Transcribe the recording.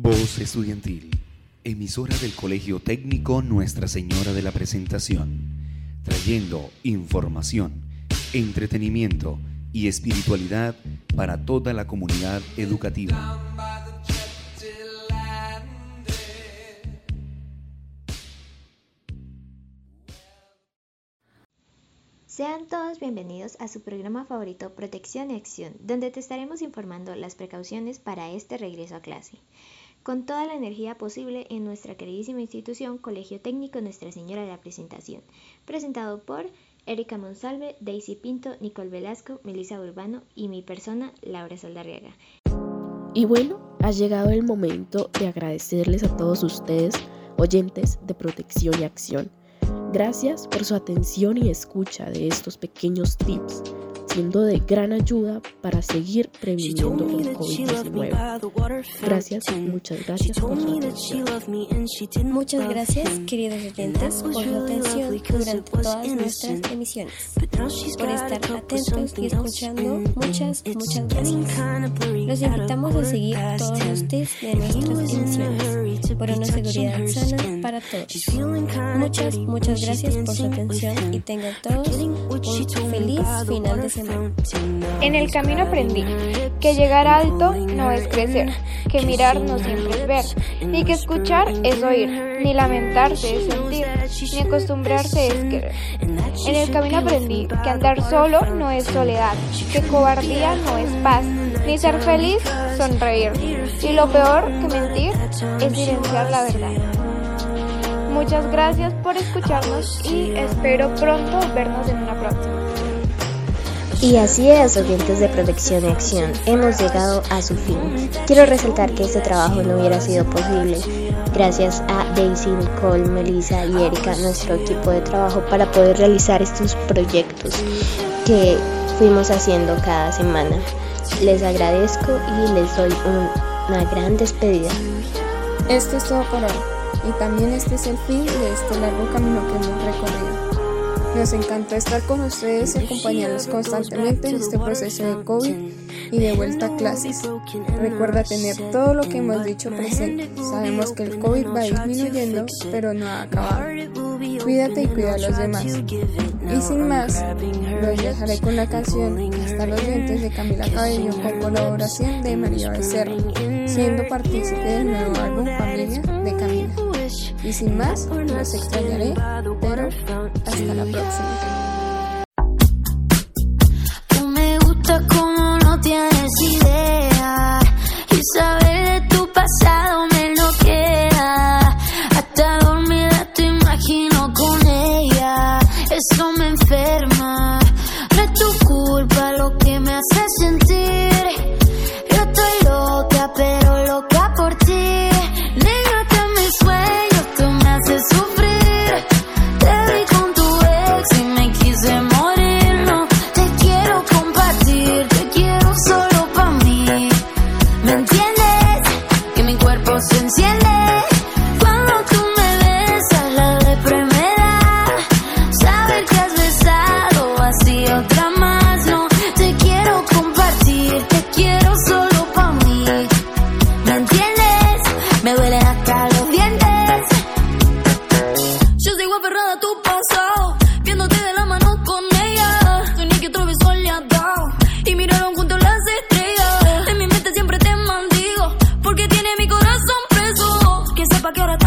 Voz Estudiantil, emisora del Colegio Técnico Nuestra Señora de la Presentación, trayendo información, entretenimiento y espiritualidad para toda la comunidad educativa. Sean todos bienvenidos a su programa favorito Protección y Acción, donde te estaremos informando las precauciones para este regreso a clase con toda la energía posible en nuestra queridísima institución Colegio Técnico Nuestra Señora de la Presentación, presentado por Erika Monsalve, Daisy Pinto, Nicole Velasco, Melissa Urbano y mi persona, Laura Saldarriaga. Y bueno, ha llegado el momento de agradecerles a todos ustedes, oyentes de Protección y Acción. Gracias por su atención y escucha de estos pequeños tips siendo de gran ayuda para seguir previniendo el COVID-19. Gracias, muchas gracias por su. Muchas gracias, queridos oyentes, por su atención durante todas nuestras emisiones, por estar atentos y escuchando. Muchas, muchas gracias. Los invitamos a seguir todos los tips de nuestras emisiones por una seguridad sana para todos. Muchas, muchas gracias por su atención y tengan todos un feliz final de semana. En el camino aprendí que llegar alto no es crecer, que mirar no siempre es ver, ni que escuchar es oír, ni lamentarse es sentir, ni acostumbrarse es querer. En el camino aprendí que andar solo no es soledad, que cobardía no es paz, ni ser feliz sonreír, y lo peor que mentir es silenciar la verdad. Muchas gracias por escucharnos y espero pronto vernos en una próxima. Y así es, oyentes de Protección y Acción, hemos llegado a su fin. Quiero resaltar que este trabajo no hubiera sido posible gracias a Daisy, Nicole, Melissa y Erika, nuestro equipo de trabajo, para poder realizar estos proyectos que fuimos haciendo cada semana. Les agradezco y les doy una gran despedida. Esto es todo por hoy y también este es el fin de este largo camino que hemos recorrido. Nos encanta estar con ustedes y acompañarlos constantemente en este proceso de COVID y de vuelta a clases. Recuerda tener todo lo que hemos dicho presente. Sabemos que el COVID va disminuyendo, pero no ha acabado. Cuídate y cuida a los demás. Y sin más, los dejaré con la canción Hasta los dientes de Camila Cabello con colaboración de María Becerra, siendo partícipe del nuevo álbum Familia de Camila. Y sin más, los extrañaré, pero hasta la próxima. Tú me gusta como no tienes idea y saber de tu pasado me lo queda. Hasta dormida te imagino con ella, eso me enferma. Que ahora